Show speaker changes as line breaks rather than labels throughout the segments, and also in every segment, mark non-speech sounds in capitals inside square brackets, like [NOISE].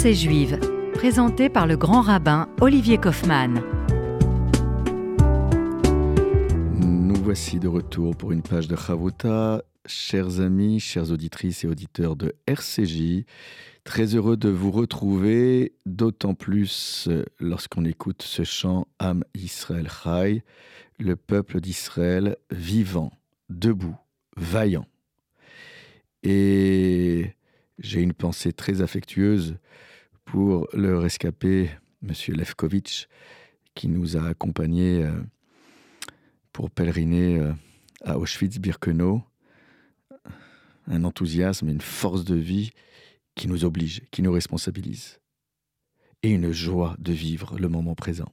Pensée juive, présenté par le grand rabbin Olivier Kaufmann.
Nous voici de retour pour une page de Chavuta. Chers amis, chères auditrices et auditeurs de RCJ, très heureux de vous retrouver, d'autant plus euh, lorsqu'on écoute ce chant Am Israël Chai, le peuple d'Israël vivant, debout, vaillant. Et j'ai une pensée très affectueuse pour le rescapé, M. Lefkovitch, qui nous a accompagnés euh, pour pèleriner euh, à Auschwitz-Birkenau. Un enthousiasme une force de vie qui nous oblige, qui nous responsabilise. Et une joie de vivre le moment présent.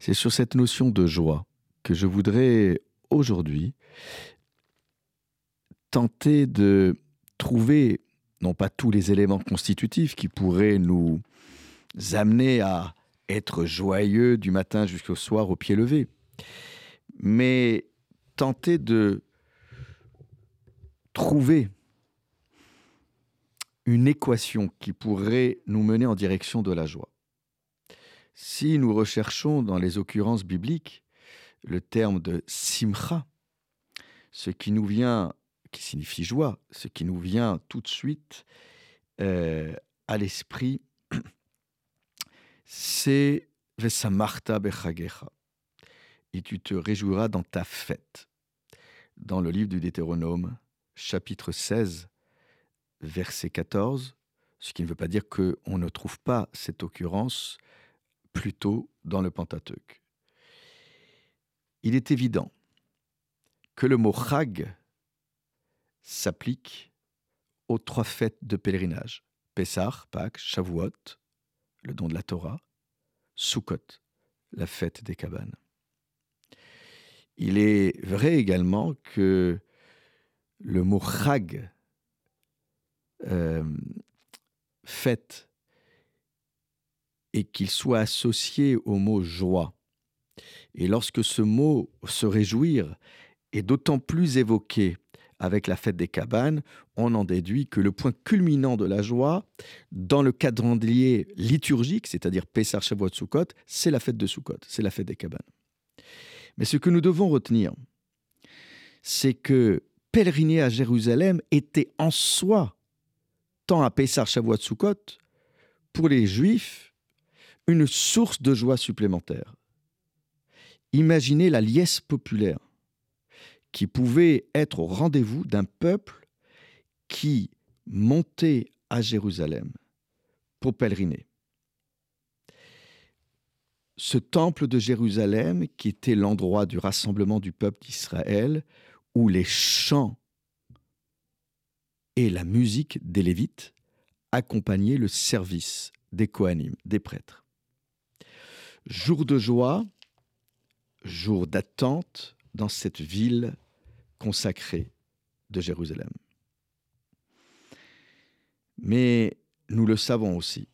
C'est sur cette notion de joie que je voudrais aujourd'hui tenter de trouver non pas tous les éléments constitutifs qui pourraient nous amener à être joyeux du matin jusqu'au soir au pied levé, mais tenter de trouver une équation qui pourrait nous mener en direction de la joie. Si nous recherchons dans les occurrences bibliques le terme de simcha, ce qui nous vient qui signifie joie, ce qui nous vient tout de suite euh, à l'esprit, [CLEARS THROAT] c'est Vesamarta Bechagecha. Et tu te réjouiras dans ta fête. Dans le livre du Deutéronome, chapitre 16, verset 14, ce qui ne veut pas dire qu'on ne trouve pas cette occurrence plutôt dans le Pentateuque. Il est évident que le mot chag s'applique aux trois fêtes de pèlerinage Pessah, Pâques, Shavuot, le don de la Torah, Sukkot, la fête des cabanes. Il est vrai également que le mot chag, euh, fête, et qu'il soit associé au mot joie. Et lorsque ce mot se réjouir est d'autant plus évoqué avec la fête des cabanes, on en déduit que le point culminant de la joie, dans le calendrier liturgique, c'est-à-dire Pessar, Shavuot, Sukkot, c'est la fête de Sukkot, c'est la fête des cabanes. Mais ce que nous devons retenir, c'est que pèleriner à Jérusalem était en soi, tant à Pessar, Shavuot, Sukkot, pour les Juifs, une source de joie supplémentaire. Imaginez la liesse populaire qui pouvait être au rendez-vous d'un peuple qui montait à Jérusalem pour pèleriner. Ce temple de Jérusalem, qui était l'endroit du rassemblement du peuple d'Israël, où les chants et la musique des Lévites accompagnaient le service des Kohanim, des prêtres. Jour de joie, jour d'attente dans cette ville consacré de Jérusalem. Mais nous le savons aussi,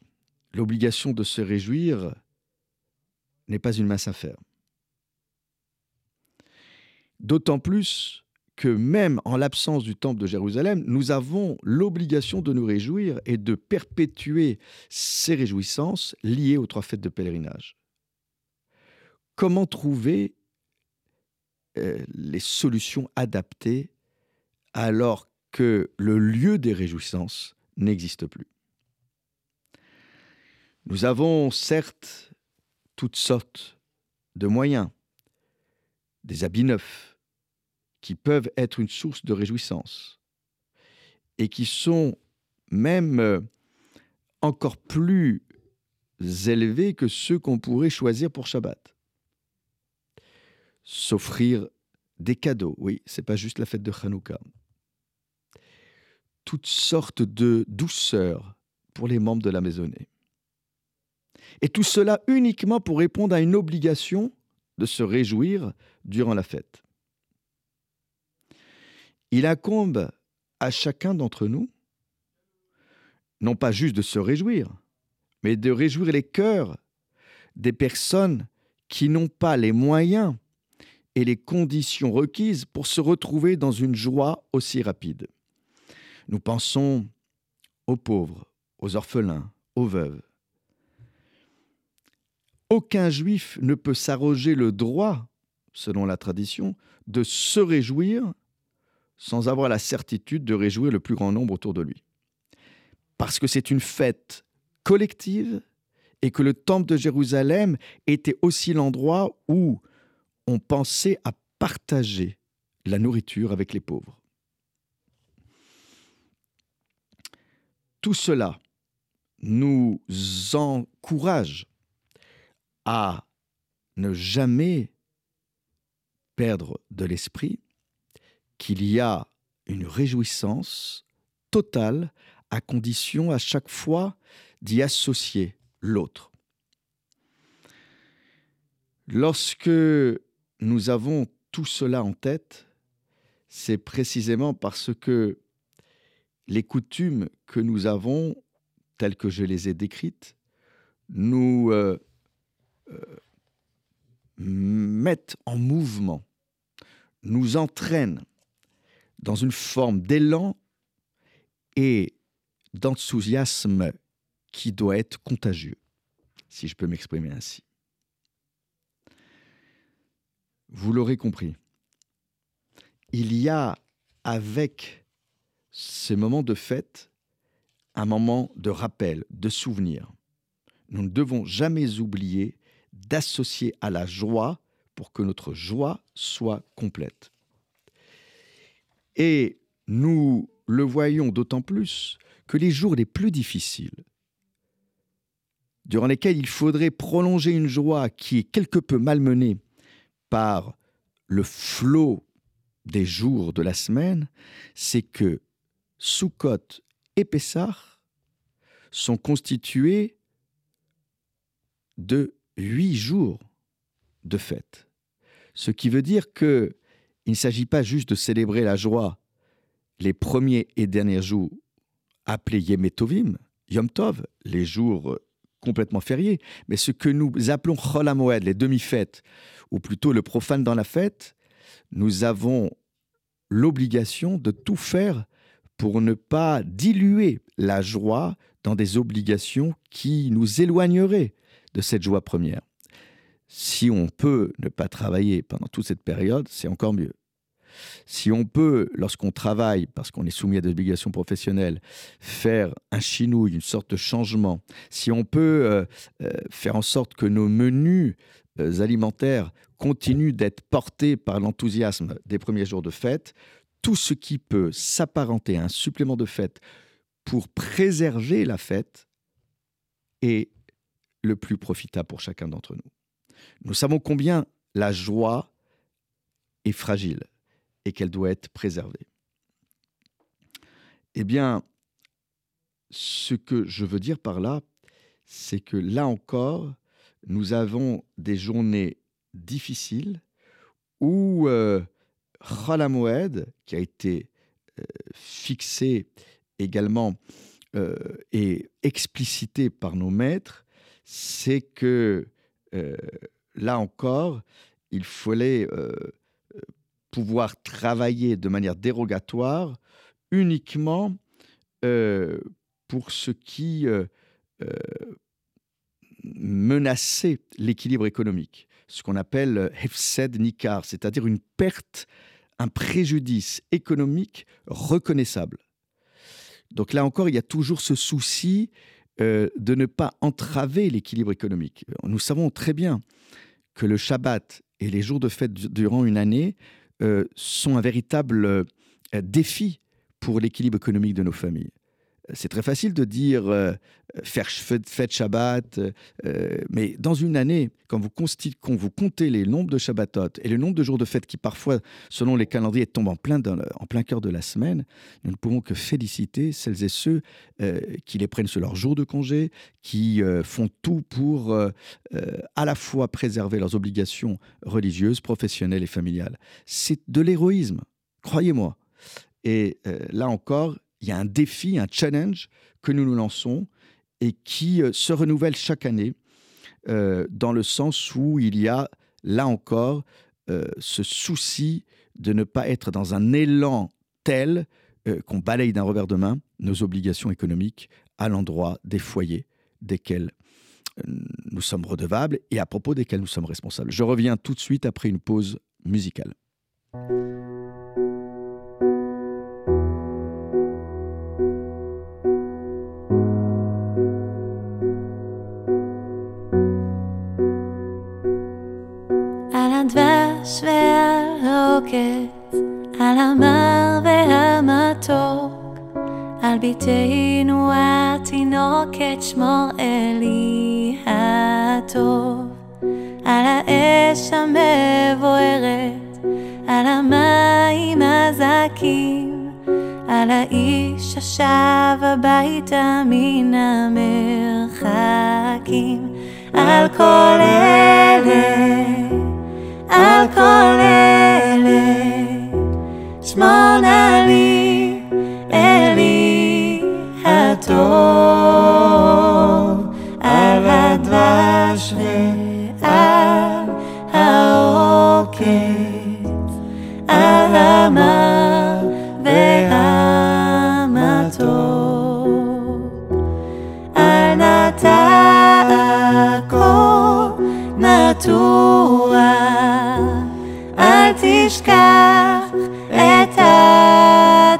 l'obligation de se réjouir n'est pas une mince affaire. D'autant plus que même en l'absence du temple de Jérusalem, nous avons l'obligation de nous réjouir et de perpétuer ces réjouissances liées aux trois fêtes de pèlerinage. Comment trouver euh, les solutions adaptées alors que le lieu des réjouissances n'existe plus. Nous avons certes toutes sortes de moyens, des habits neufs, qui peuvent être une source de réjouissance et qui sont même euh, encore plus élevés que ceux qu'on pourrait choisir pour Shabbat s'offrir des cadeaux. Oui, c'est pas juste la fête de Hanouka. Toutes sortes de douceurs pour les membres de la maisonnée. Et tout cela uniquement pour répondre à une obligation de se réjouir durant la fête. Il incombe à chacun d'entre nous, non pas juste de se réjouir, mais de réjouir les cœurs des personnes qui n'ont pas les moyens et les conditions requises pour se retrouver dans une joie aussi rapide. Nous pensons aux pauvres, aux orphelins, aux veuves. Aucun juif ne peut s'arroger le droit, selon la tradition, de se réjouir sans avoir la certitude de réjouir le plus grand nombre autour de lui. Parce que c'est une fête collective et que le temple de Jérusalem était aussi l'endroit où on pensait à partager la nourriture avec les pauvres. Tout cela nous encourage à ne jamais perdre de l'esprit qu'il y a une réjouissance totale à condition à chaque fois d'y associer l'autre. Lorsque nous avons tout cela en tête, c'est précisément parce que les coutumes que nous avons, telles que je les ai décrites, nous euh, euh, mettent en mouvement, nous entraînent dans une forme d'élan et d'enthousiasme qui doit être contagieux, si je peux m'exprimer ainsi. Vous l'aurez compris, il y a avec ces moments de fête un moment de rappel, de souvenir. Nous ne devons jamais oublier d'associer à la joie pour que notre joie soit complète. Et nous le voyons d'autant plus que les jours les plus difficiles, durant lesquels il faudrait prolonger une joie qui est quelque peu malmenée par le flot des jours de la semaine, c'est que Sukkot et Pessah sont constitués de huit jours de fête. Ce qui veut dire que il ne s'agit pas juste de célébrer la joie les premiers et derniers jours appelés Yemetovim, Yom Tov, les jours complètement férié, mais ce que nous appelons Chol Moed, les demi-fêtes, ou plutôt le profane dans la fête, nous avons l'obligation de tout faire pour ne pas diluer la joie dans des obligations qui nous éloigneraient de cette joie première. Si on peut ne pas travailler pendant toute cette période, c'est encore mieux. Si on peut, lorsqu'on travaille, parce qu'on est soumis à des obligations professionnelles, faire un chinouille, une sorte de changement, si on peut euh, euh, faire en sorte que nos menus euh, alimentaires continuent d'être portés par l'enthousiasme des premiers jours de fête, tout ce qui peut s'apparenter à un supplément de fête pour préserver la fête est le plus profitable pour chacun d'entre nous. Nous savons combien la joie est fragile et qu'elle doit être préservée. Eh bien, ce que je veux dire par là, c'est que là encore, nous avons des journées difficiles où euh, qui a été euh, fixé également euh, et explicité par nos maîtres, c'est que euh, là encore, il fallait pouvoir travailler de manière dérogatoire uniquement euh, pour ce qui euh, euh, menaçait l'équilibre économique, ce qu'on appelle hefsed nikar, c'est-à-dire une perte, un préjudice économique reconnaissable. Donc là encore, il y a toujours ce souci de ne pas entraver l'équilibre économique. Nous savons très bien que le Shabbat et les jours de fête durant une année sont un véritable euh, défi pour l'équilibre économique de nos familles. C'est très facile de dire euh, faire fête Shabbat, mais dans une année, quand vous, quand vous, comptez les nombres de Shabbatot et le nombre de jours de fête qui parfois, selon les calendriers, tombent en plein, en plein cœur de la semaine, nous ne pouvons que féliciter celles et ceux qui les prennent sur leur jour de congé, qui font tout pour à la fois préserver leurs obligations religieuses, professionnelles et familiales. C'est de l'héroïsme, croyez-moi. Et là encore, il y a un défi, un challenge que nous nous lançons et qui euh, se renouvelle chaque année euh, dans le sens où il y a, là encore, euh, ce souci de ne pas être dans un élan tel qu'on balaye d'un revers de main nos obligations économiques à l'endroit des foyers desquels nous sommes redevables et à propos desquels nous sommes responsables. Je reviens tout de suite après une pause musicale.
על המר והמתוק, על ביתנו התינוקת שמור אלי הטוב, על האש המבוערת, על המים הזכים, על האיש השב הביתה מן המרחקים, על כל אלה, על כל אלה. Viņš man ir.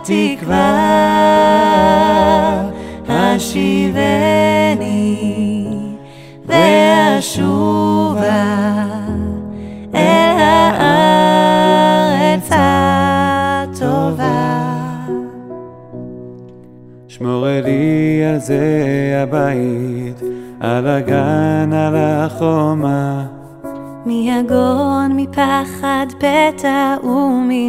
התקווה השיבני ואשובה אל הארץ הטובה.
שמור לי על זה הבית, על הגן, על החומה.
מיגון, מפחד, פתע וממלחמה.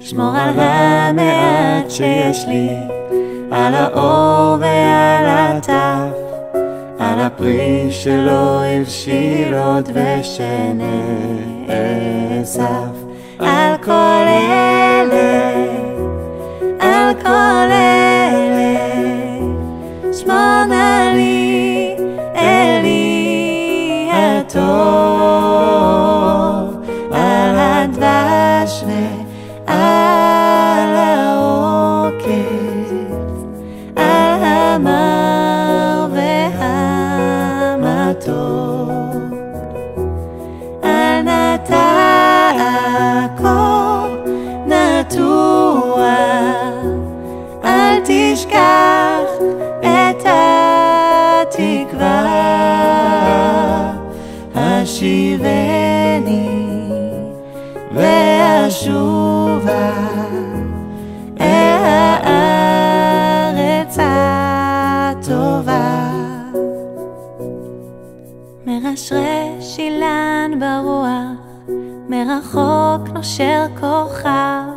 שמור על המעט שיש לי, על האור ועל הטף, על הפרי שלא הבשיל עוד ושנאסף. על כל אלה, על כל אלה, שמור נא לי, תשכח את התקווה, השיבני ואשובה אל הארץ הטובה. מרשרש אילן ברוח, מרחוק נושר כוכב,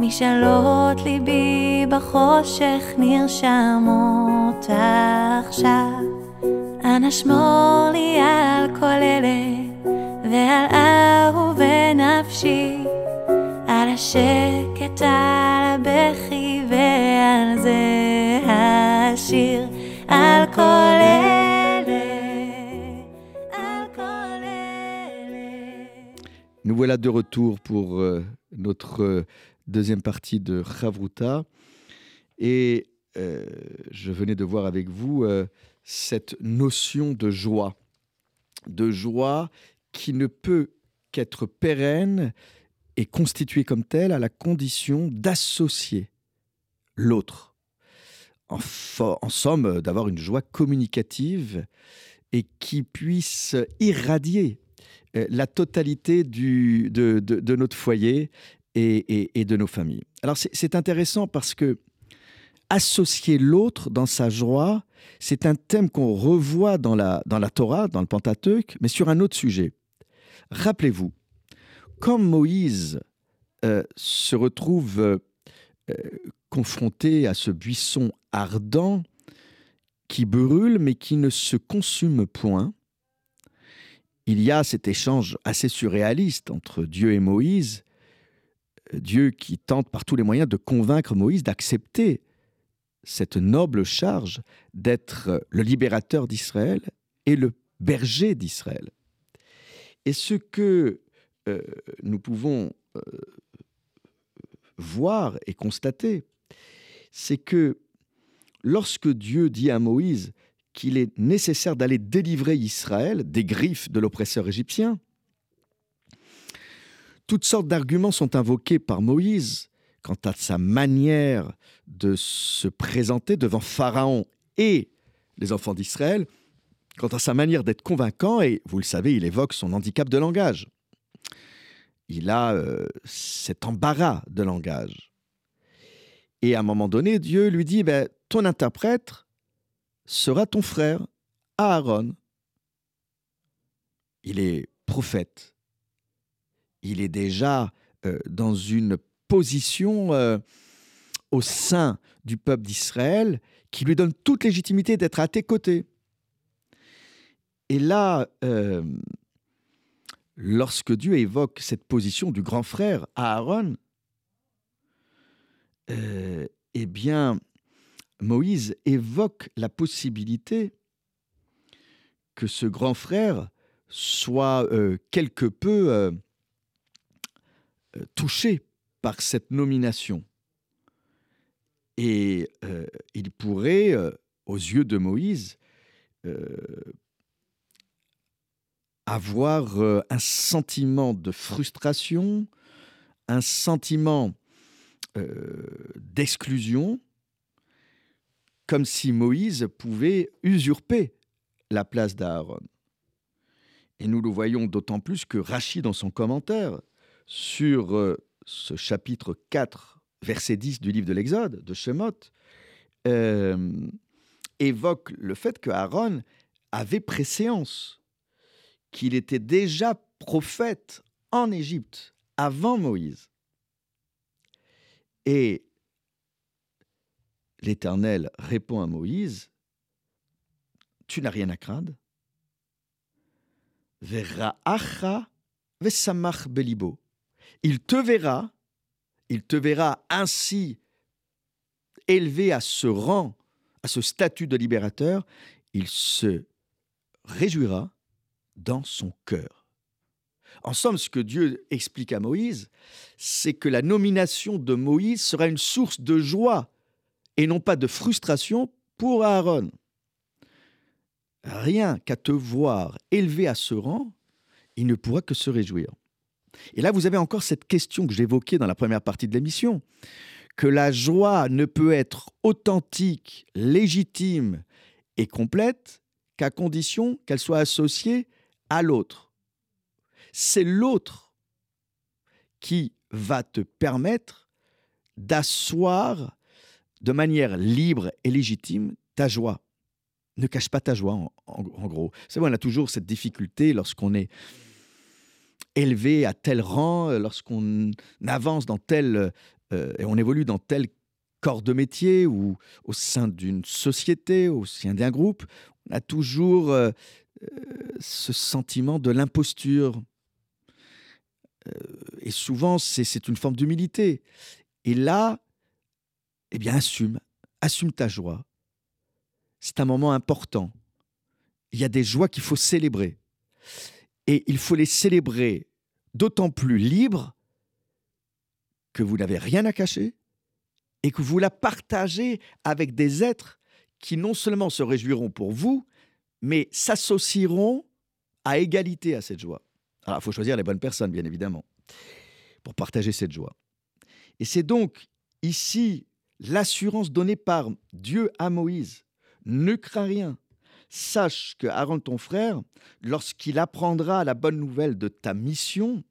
משאלות ליבי בחושך נרשמות עכשיו. אנא שמור לי על כל אלה, ועל אהובי נפשי, על השקט, על הבכי, ועל זה השיר, על כל אלה, על כל אלה.
Nous voilà de retour euh, euh, deuxième partie de Chavruta. Et euh, je venais de voir avec vous euh, cette notion de joie. De joie qui ne peut qu'être pérenne et constituée comme telle à la condition d'associer l'autre. En, somme, d'avoir une joie communicative et qui puisse irradier euh, la totalité de notre foyer et, de nos familles. Alors c'est- intéressant parce que associer l'autre dans sa joie, c'est un thème qu'on revoit dans la, dans la Torah, dans le Pentateuque, mais sur un autre sujet. Rappelez-vous, quand Moïse euh, se retrouve euh, euh, confronté à ce buisson ardent qui brûle mais qui ne se consume point, il y a cet échange assez surréaliste entre Dieu et Moïse, Dieu qui tente par tous les moyens de convaincre Moïse d'accepter cette noble charge d'être le libérateur d'Israël et le berger d'Israël. Et ce que euh, nous pouvons euh, voir et constater, c'est que lorsque Dieu dit à Moïse qu'il est nécessaire d'aller délivrer Israël des griffes de l'oppresseur égyptien, toutes sortes d'arguments sont invoqués par Moïse quant à sa manière de se présenter devant Pharaon et les enfants d'Israël, quant à sa manière d'être convaincant, et vous le savez, il évoque son handicap de langage. Il a euh, cet embarras de langage. Et à un moment donné, Dieu lui dit, ben, ton interprète sera ton frère, Aaron. Il est prophète. Il est déjà euh, dans une position euh, au sein du peuple d'Israël qui lui donne toute légitimité d'être à tes côtés. Et là, euh, lorsque Dieu évoque cette position du grand frère Aaron, eh bien, Moïse évoque la possibilité que ce grand frère soit quelque peu touché par cette nomination. Et il pourrait, aux yeux de Moïse, avoir un sentiment de frustration, un sentiment d'exclusion, comme si Moïse pouvait usurper la place d'Aaron. Et nous le voyons d'autant plus que Rachid, dans son commentaire sur euh, ce chapitre 4, verset 10 du livre de l'Exode, de Shemot, euh, évoque le fait que Aaron avait préséance, qu'il était déjà prophète en Égypte avant Moïse. Et l'Éternel répond à Moïse, Tu n'as rien à craindre. vesamach belibo. Il te verra, il te verra ainsi élevé à ce rang, à ce statut de libérateur, il se réjouira dans son cœur. En somme, ce que Dieu explique à Moïse, c'est que la nomination de Moïse sera une source de joie et non pas de frustration pour Aaron. Rien qu'à te voir élevé à ce rang, il ne pourra que se réjouir. Et là, vous avez encore cette question que j'évoquais dans la première partie de l'émission, que la joie ne peut être authentique, légitime et complète qu'à condition qu'elle soit associée à l'autre. C'est l'autre qui va te permettre d'asseoir de manière libre et légitime ta joie. Ne cache pas ta joie, en, gros. C'est vrai, on a toujours cette difficulté lorsqu'on est élevé à tel rang, euh, lorsqu'on avance dans tel euh, et on évolue dans tel corps de métier ou au sein d'une société, au sein d'un groupe, on a toujours euh, ce sentiment de l'imposture. et souvent, c'est une forme d'humilité. Et là, eh bien assume, assume ta joie. C'est un moment important. Il y a des joies qu'il faut célébrer. Et il faut les célébrer d'autant plus libres que vous n'avez rien à cacher et que vous la partagez avec des êtres qui non seulement se réjouiront pour vous, mais s'associeront à égalité à cette joie. Alors, il faut choisir les bonnes personnes, bien évidemment, pour partager cette joie. Et c'est donc ici l'assurance donnée par Dieu à Moïse. Ne crains rien. Sache que Aaron, ton frère, lorsqu'il apprendra la bonne nouvelle de ta mission,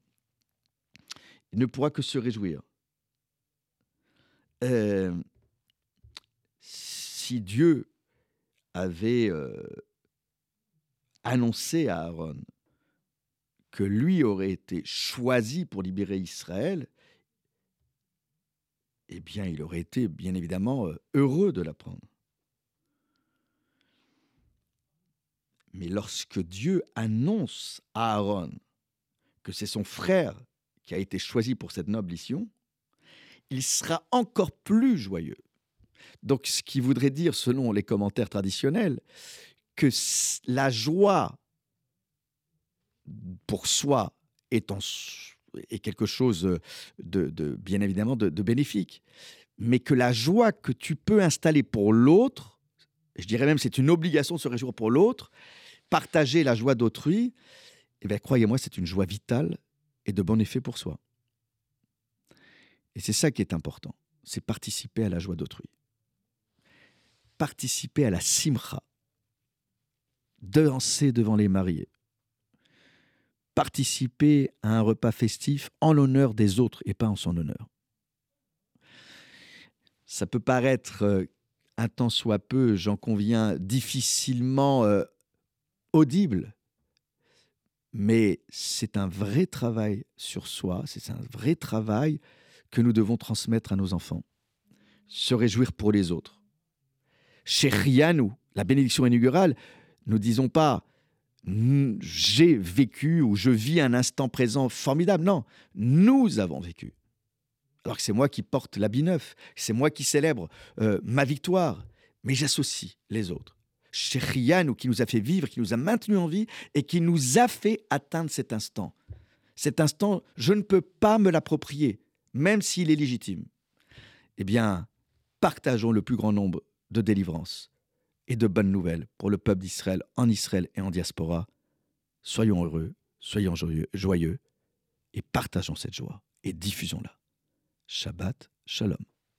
il ne pourra que se réjouir. Euh, si Dieu avait euh, annoncé à Aaron que lui aurait été choisi pour libérer Israël, eh bien, il aurait été bien évidemment euh, heureux de l'apprendre. Mais lorsque Dieu annonce à Aaron que c'est son frère qui a été choisi pour cette noble mission, il sera encore plus joyeux. Donc, ce qui voudrait dire, selon les commentaires traditionnels, que la joie pour soi est quelque chose de, bien évidemment de, bénéfique. mais que la joie que tu peux installer pour l'autre, je dirais même c'est une obligation de se réjouir pour l'autre, partager la joie d'autrui, eh bien, croyez-moi, c'est une joie vitale et de bon effet pour soi. Et c'est ça qui est important, c'est participer à la joie d'autrui. Participer à la simcha, danser devant les mariés, participer à un repas festif en l'honneur des autres et pas en son honneur. Ça peut paraître euh, un tant soit peu, j'en conviens, difficilement euh, audible, mais c'est un vrai travail sur soi, c'est un vrai travail que nous devons transmettre à nos enfants. Se réjouir pour les autres. Chez Rianou, la bénédiction inaugurale, nous disons pas j'ai vécu ou je vis un instant présent formidable. Non, nous avons vécu. Alors que c'est moi qui porte l'habit neuf, c'est moi qui célèbre euh, ma victoire, mais j'associe les autres. Chez ou qui nous a fait vivre, qui nous a maintenus en vie et qui nous a fait atteindre cet instant. Cet instant, je ne peux pas me l'approprier, même s'il est légitime. Eh bien, partageons le plus grand nombre de délivrances et de bonnes nouvelles pour le peuple d'Israël en Israël et en diaspora. Soyons heureux, soyons joyeux, joyeux et partageons cette joie et diffusons-la. Shabbat Shalom.